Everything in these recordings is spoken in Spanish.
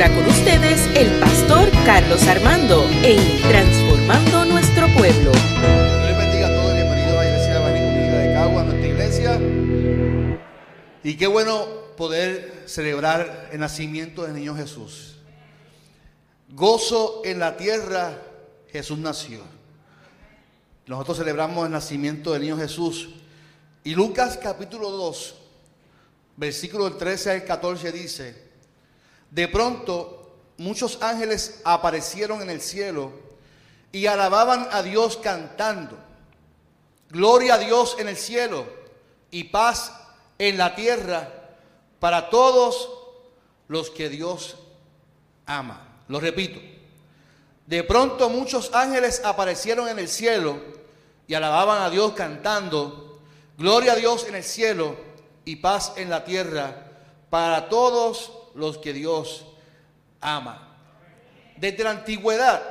ahora con ustedes el pastor Carlos Armando en Transformando Nuestro Pueblo. Dios les bendiga a todos, bienvenidos a la Iglesia Evangélica de Cagua, nuestra iglesia. Y qué bueno poder celebrar el nacimiento del niño Jesús. Gozo en la tierra, Jesús nació. Nosotros celebramos el nacimiento del niño Jesús. Y Lucas capítulo 2, versículo del 13 al 14 dice, de pronto muchos ángeles aparecieron en el cielo y alababan a Dios cantando. Gloria a Dios en el cielo y paz en la tierra para todos los que Dios ama. Lo repito. De pronto muchos ángeles aparecieron en el cielo y alababan a Dios cantando. Gloria a Dios en el cielo y paz en la tierra para todos los que Dios ama. Desde la antigüedad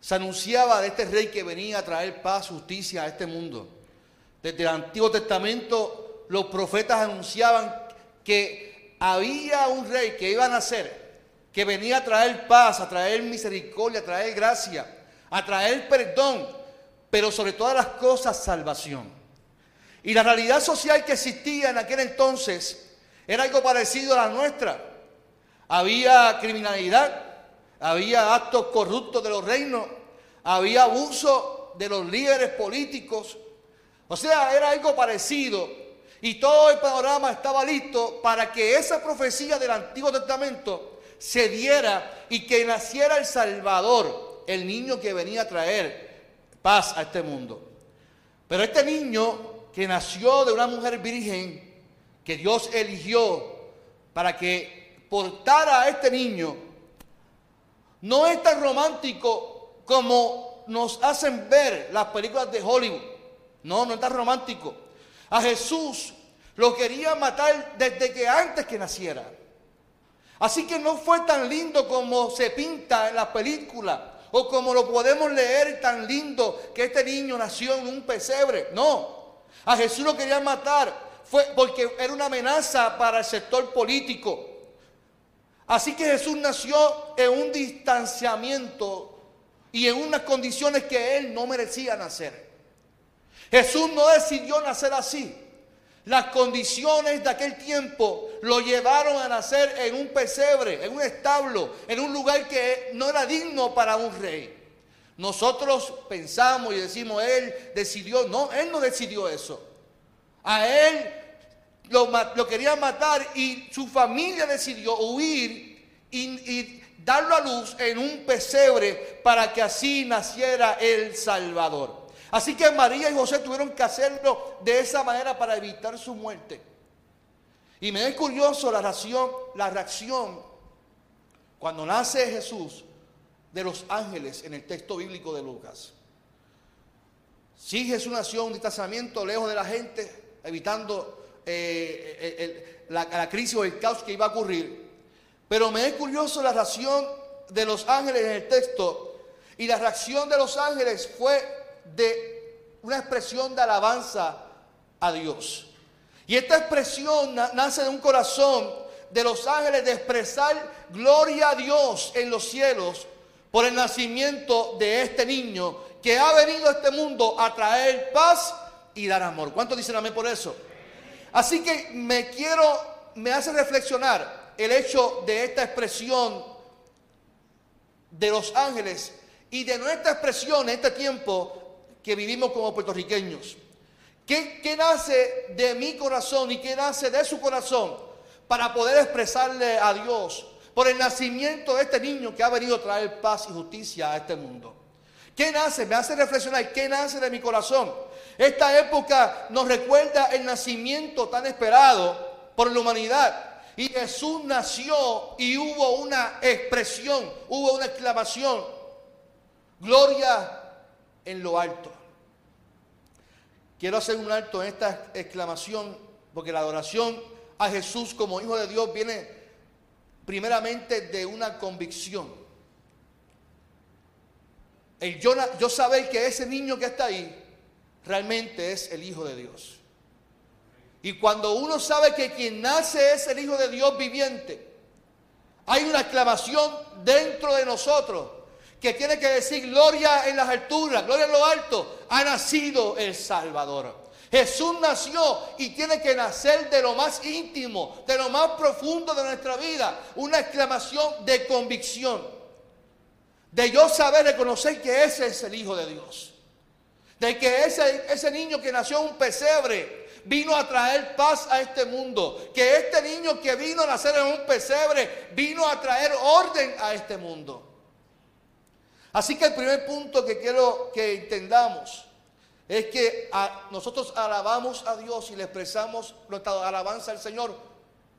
se anunciaba de este rey que venía a traer paz, justicia a este mundo. Desde el Antiguo Testamento los profetas anunciaban que había un rey que iba a nacer, que venía a traer paz, a traer misericordia, a traer gracia, a traer perdón, pero sobre todas las cosas salvación. Y la realidad social que existía en aquel entonces era algo parecido a la nuestra. Había criminalidad, había actos corruptos de los reinos, había abuso de los líderes políticos. O sea, era algo parecido. Y todo el panorama estaba listo para que esa profecía del Antiguo Testamento se diera y que naciera el Salvador, el niño que venía a traer paz a este mundo. Pero este niño que nació de una mujer virgen, que Dios eligió para que portara a este niño, no es tan romántico como nos hacen ver las películas de Hollywood. No, no es tan romántico. A Jesús lo quería matar desde que antes que naciera. Así que no fue tan lindo como se pinta en la película o como lo podemos leer tan lindo que este niño nació en un pesebre. No, a Jesús lo querían matar fue porque era una amenaza para el sector político. Así que Jesús nació en un distanciamiento y en unas condiciones que él no merecía nacer. Jesús no decidió nacer así. Las condiciones de aquel tiempo lo llevaron a nacer en un pesebre, en un establo, en un lugar que no era digno para un rey. Nosotros pensamos y decimos, Él decidió. No, Él no decidió eso. A Él lo, lo querían matar y su familia decidió huir y, darlo a luz en un pesebre para que así naciera el Salvador. Así que María y José tuvieron que hacerlo de esa manera para evitar su muerte. Y me es curioso la reacción, cuando nace Jesús de los ángeles en el texto bíblico de Lucas. Sí, Jesús nació en un distanciamiento lejos de la gente, evitando eh, eh, la, crisis o el caos que iba a ocurrir. Pero me es curioso la reacción de los ángeles en el texto. Y la reacción de los ángeles fue de una expresión de alabanza a Dios. Y esta expresión na nace de un corazón de los ángeles de expresar gloria a Dios en los cielos por el nacimiento de este niño que ha venido a este mundo a traer paz y dar amor. ¿Cuántos dicen amén por eso? Así que me quiero, me hace reflexionar el hecho de esta expresión de los ángeles y de nuestra expresión en este tiempo que vivimos como puertorriqueños. ¿Qué, ¿Qué, nace de mi corazón y qué nace de su corazón para poder expresarle a Dios por el nacimiento de este niño que ha venido a traer paz y justicia a este mundo. ¿Qué nace? Me hace reflexionar, ¿qué nace de mi corazón? Esta época nos recuerda el nacimiento tan esperado por la humanidad. Y Jesús nació y hubo una expresión, hubo una exclamación. Gloria en lo alto. Quiero hacer un alto en esta exclamación porque la adoración a Jesús como Hijo de Dios viene primeramente de una convicción. Yo, yo que ese niño que está ahí realmente es el Hijo de Dios. Y cuando uno sabe que quien nace es el Hijo de Dios viviente, Hay una exclamación dentro de nosotros que tiene que decir gloria en las alturas, gloria en lo alto. Ha nacido el Salvador. Jesús nació y tiene que nacer de lo más íntimo, de lo más profundo de nuestra vida. Una exclamación de convicción. De yo saber, reconocer que ese es el Hijo de Dios. De que ese, ese niño que nació en un pesebre vino a traer paz a este mundo. Que este niño que vino a nacer en un pesebre vino a traer orden a este mundo. Así que el primer punto que quiero que entendamos es que nosotros alabamos a Dios y le expresamos nuestra alabanza al Señor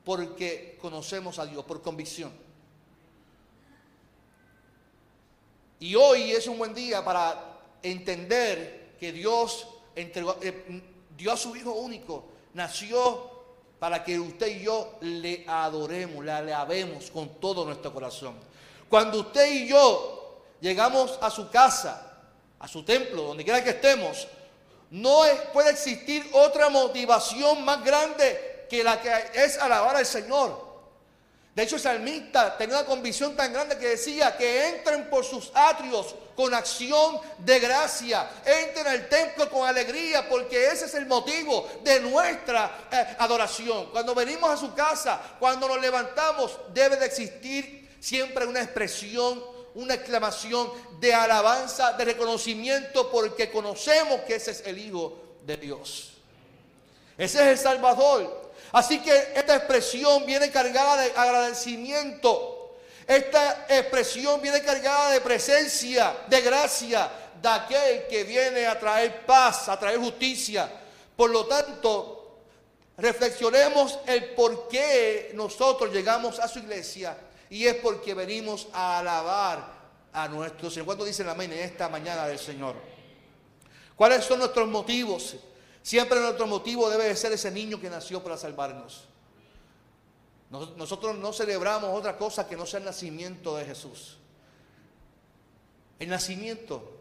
porque conocemos a Dios, por convicción. Y hoy es un buen día para entender que Dios entregó, eh, dio a su Hijo único, nació para que usted y yo le adoremos, le alabemos con todo nuestro corazón. Cuando usted y yo llegamos a su casa, a su templo, donde quiera que estemos, no puede existir otra motivación más grande que la que es alabar al Señor. De hecho, el salmista tenía una convicción tan grande que decía que entren por sus atrios con acción de gracia, entren al templo con alegría, porque ese es el motivo de nuestra eh, adoración. Cuando venimos a su casa, cuando nos levantamos, debe de existir siempre una expresión una exclamación de alabanza, de reconocimiento, porque conocemos que ese es el Hijo de Dios. Ese es el Salvador. Así que esta expresión viene cargada de agradecimiento. Esta expresión viene cargada de presencia, de gracia, de aquel que viene a traer paz, a traer justicia. Por lo tanto, reflexionemos el por qué nosotros llegamos a su iglesia y es porque venimos a alabar a nuestro Señor. ¿Cuánto dicen amén en esta mañana del Señor? ¿Cuáles son nuestros motivos? Siempre nuestro motivo debe de ser ese niño que nació para salvarnos. Nosotros no celebramos otra cosa que no sea el nacimiento de Jesús. El nacimiento.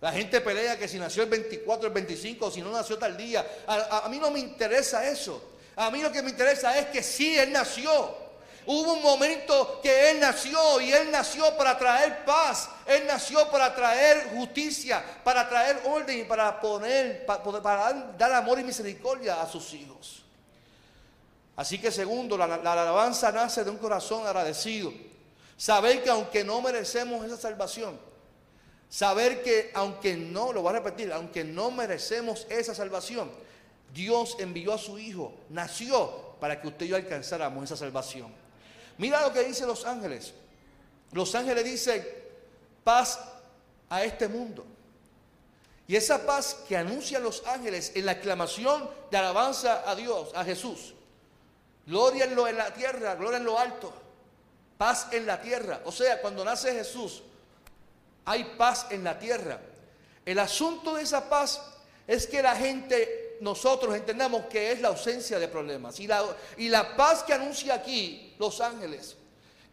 La gente pelea que si nació el 24, el 25, o si no nació tal día. A, a mí no me interesa eso. A mí lo que me interesa es que sí, Él nació. Hubo un momento que Él nació y Él nació para traer paz, Él nació para traer justicia, para traer orden y para poner, para, dar amor y misericordia a sus hijos. Así que segundo, la, la alabanza nace de un corazón agradecido. Saber que aunque no merecemos esa salvación, saber que aunque no, lo voy a repetir, aunque no merecemos esa salvación, Dios envió a su Hijo, nació para que usted y yo alcanzáramos esa salvación. Mira lo que dicen los ángeles. Los ángeles dicen paz a este mundo. Y esa paz que anuncian los ángeles en la exclamación de alabanza a Dios, a Jesús. Gloria en, lo, en la tierra, gloria en lo alto. Paz en la tierra. O sea, cuando nace Jesús, hay paz en la tierra. El asunto de esa paz es que la gente nosotros entendamos que es la ausencia de problemas. Y la, y la paz que anuncia aquí los ángeles,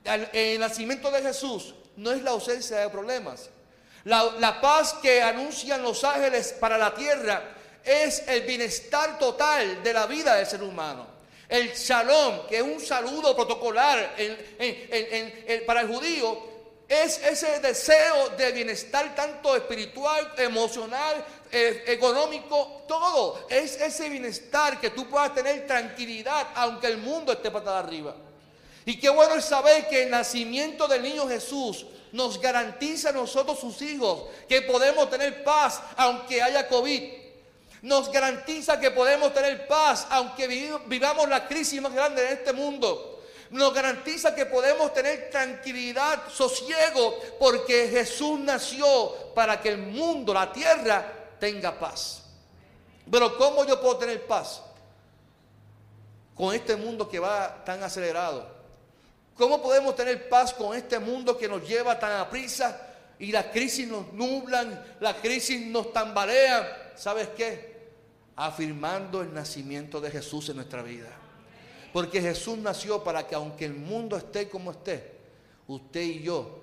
el, nacimiento de Jesús, no es la ausencia de problemas. La, paz que anuncian los ángeles para la tierra es el bienestar total de la vida del ser humano. El shalom, que es un saludo protocolar para el judío, es ese deseo de bienestar tanto espiritual, emocional, eh, económico, todo. Es ese bienestar que tú puedas tener tranquilidad aunque el mundo esté patada arriba. Y qué bueno es saber que el nacimiento del niño Jesús nos garantiza a nosotros sus hijos que podemos tener paz aunque haya COVID. Nos garantiza que podemos tener paz aunque vivamos la crisis más grande de este mundo nos garantiza que podemos tener tranquilidad, sosiego, porque Jesús nació para que el mundo, la tierra, tenga paz. Pero ¿cómo yo puedo tener paz? Con este mundo que va tan acelerado. ¿Cómo podemos tener paz con este mundo que nos lleva tan a prisa y la crisis nos nublan, la crisis nos tambalea? ¿Sabes qué? Afirmando el nacimiento de Jesús en nuestra vida. Porque Jesús nació para que aunque el mundo esté como esté, usted y yo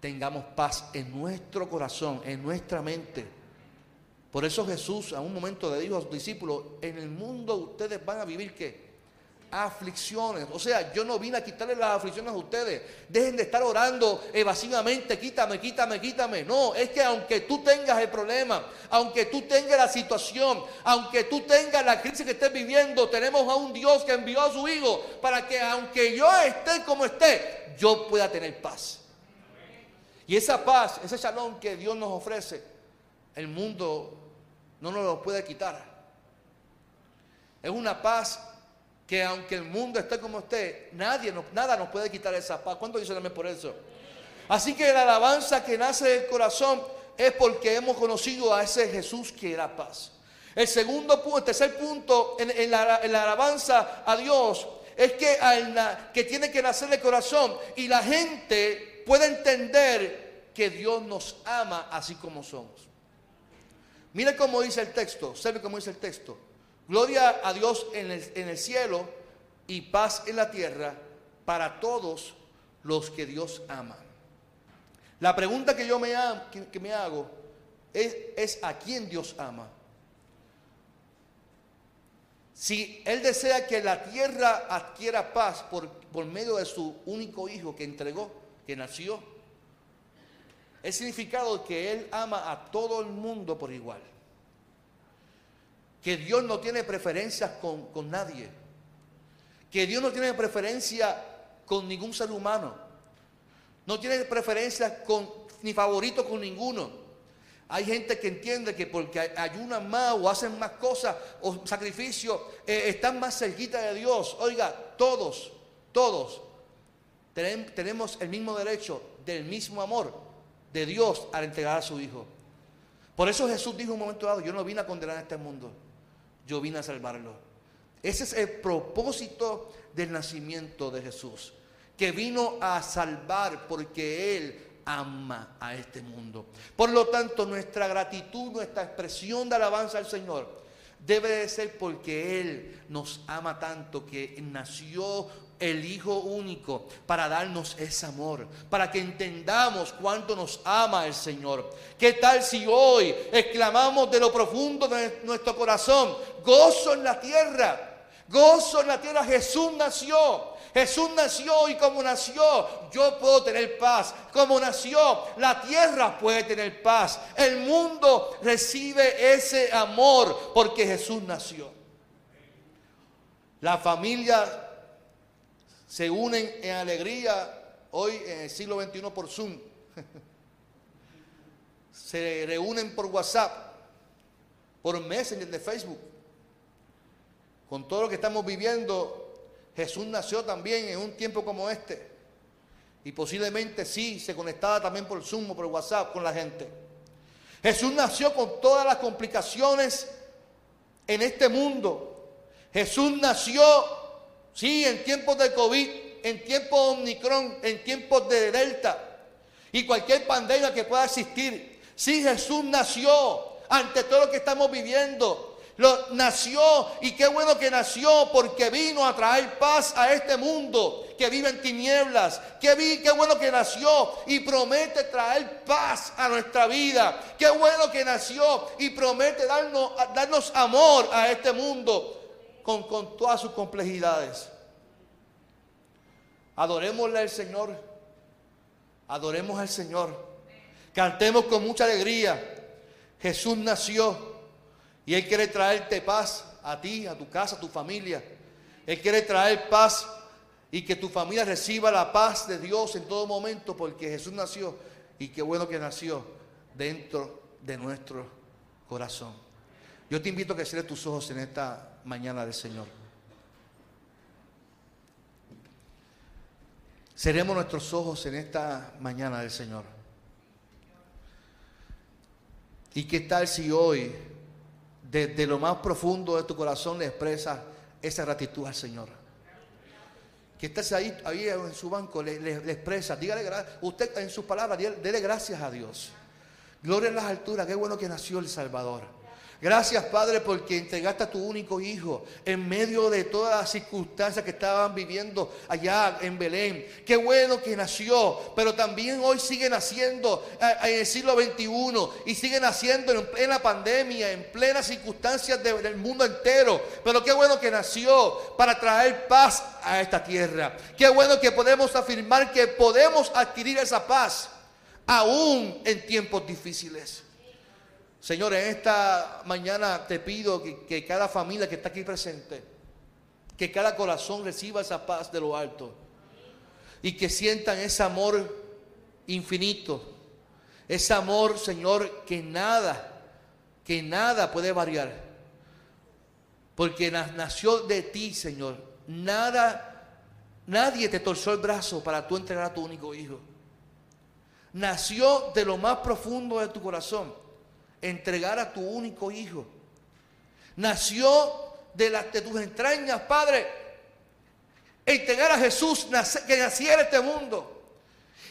tengamos paz en nuestro corazón, en nuestra mente por eso Jesús a un momento le dijo a sus discípulos, en el mundo ustedes van a vivir qué? Aflicciones. O sea, yo no vine a quitarle las aflicciones a ustedes. Dejen de estar orando evasivamente, quítame, quítame, quítame. No, es que aunque tú tengas el problema, aunque tú tengas la situación, aunque tú tengas la crisis que estés viviendo, tenemos a un Dios que envió a su Hijo para que aunque yo esté como esté, yo pueda tener paz. Y esa paz, ese shalom que Dios nos ofrece, el mundo no nos lo puede quitar. Es una paz que aunque el mundo esté como esté, nadie, nada nos puede quitar esa paz. ¿Cuánto dicen por eso? Así que la alabanza que nace del corazón es porque hemos conocido a ese Jesús que era paz. El segundo punto, el tercer punto en, la, alabanza a Dios es que, que tiene que nacer del corazón y la gente puede entender que Dios nos ama así como somos. Mire cómo dice el texto, ¿sabe cómo dice el texto? Gloria a Dios en el, cielo y paz en la tierra para todos los que Dios ama. La pregunta que yo me, que, me hago es, es, a quién Dios ama. Si Él desea que la tierra adquiera paz por, medio de su único hijo que entregó, que nació, el significado que Él ama a todo el mundo por igual que Dios no tiene preferencias con, nadie, que Dios no tiene preferencia con ningún ser humano, no tiene preferencias con, ni favorito con ninguno. Hay gente que entiende que porque ayunan más o hacen más cosas o sacrificios, eh, están más cerquita de Dios. Oiga, todos, todos tenemos el mismo derecho del mismo amor de Dios al entregar a su Hijo. Por eso Jesús dijo un momento dado, yo no vine a condenar a este mundo, yo vine a salvarlo. Ese es el propósito del nacimiento de Jesús, que vino a salvar porque Él ama a este mundo. Por lo tanto, nuestra gratitud, nuestra expresión de alabanza al Señor debe de ser porque Él nos ama tanto que nació el Hijo único para darnos ese amor, para que entendamos cuánto nos ama el Señor. ¿Qué tal si hoy exclamamos de lo profundo de nuestro corazón, gozo en la tierra, gozo en la tierra, Jesús nació? Jesús nació y como nació, yo puedo tener paz. Como nació, la tierra puede tener paz. El mundo recibe ese amor porque Jesús nació. La familia se unen en alegría hoy en el siglo XXI por Zoom. se reúnen por WhatsApp, por Messenger de Facebook. Con todo lo que estamos viviendo, Jesús nació también en un tiempo como este. Y posiblemente sí, se conectaba también por Zoom o por WhatsApp con la gente. Jesús nació con todas las complicaciones en este mundo. Jesús nació Sí, en tiempos de COVID, en tiempos de Omicron, en tiempos de Delta y cualquier pandemia que pueda existir. Sí, Jesús nació ante todo lo que estamos viviendo. Lo, nació y qué bueno que nació porque vino a traer paz a este mundo que vive en tinieblas. Qué, vi, qué bueno que nació y promete traer paz a nuestra vida. Qué bueno que nació y promete darnos, darnos amor a este mundo con, todas sus complejidades. Adorémosle al Señor. Adoremos al Señor. Cantemos con mucha alegría. Jesús nació y Él quiere traerte paz a ti, a tu casa, a tu familia. Él quiere traer paz y que tu familia reciba la paz de Dios en todo momento porque Jesús nació y qué bueno que nació dentro de nuestro corazón. Yo te invito a que cierres tus ojos en esta mañana del Señor. Seremos nuestros ojos en esta mañana del Señor. ¿Y qué tal si hoy, desde lo más profundo de tu corazón, le expresas esa gratitud al Señor? Que estás ahí, ahí en su banco, le, le, expresa, dígale gracias. Usted en sus palabras, dele gracias a Dios. Gloria en las alturas, qué bueno que nació el Salvador. Gracias, Padre, porque entregaste a tu único hijo en medio de todas las circunstancias que estaban viviendo allá en Belén. Qué bueno que nació, pero también hoy sigue naciendo eh, en el siglo XXI y sigue naciendo en plena pandemia, en plenas circunstancias del mundo entero. Pero qué bueno que nació para traer paz a esta tierra. Qué bueno que podemos afirmar que podemos adquirir esa paz aún en tiempos difíciles. Señor, en esta mañana te pido que, cada familia que está aquí presente, que cada corazón reciba esa paz de lo alto y que sientan ese amor infinito, ese amor, Señor, que nada, que nada puede variar, porque nació de ti, Señor. Nada, nadie te torció el brazo para tú entregar a tu único hijo. Nació de lo más profundo de tu corazón entregar a tu único hijo. Nació de, las de tus entrañas, Padre, entregar a Jesús que naciera este mundo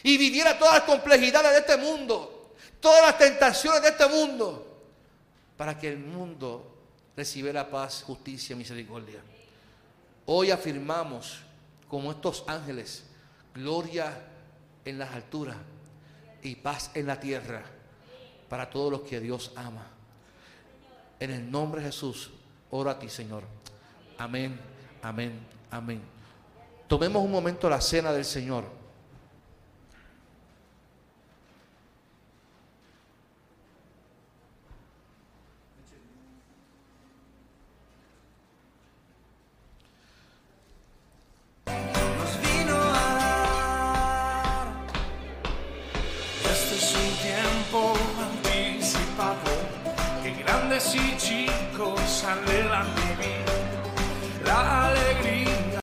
y viviera todas las complejidades de este mundo, todas las tentaciones de este mundo, para que el mundo recibiera paz, justicia y misericordia. Hoy afirmamos, como estos ángeles, gloria en las alturas y paz en la tierra para todos los que Dios ama. En el nombre de Jesús, oro a ti, Señor. Amén, amén, amén. Tomemos un momento la cena del Señor.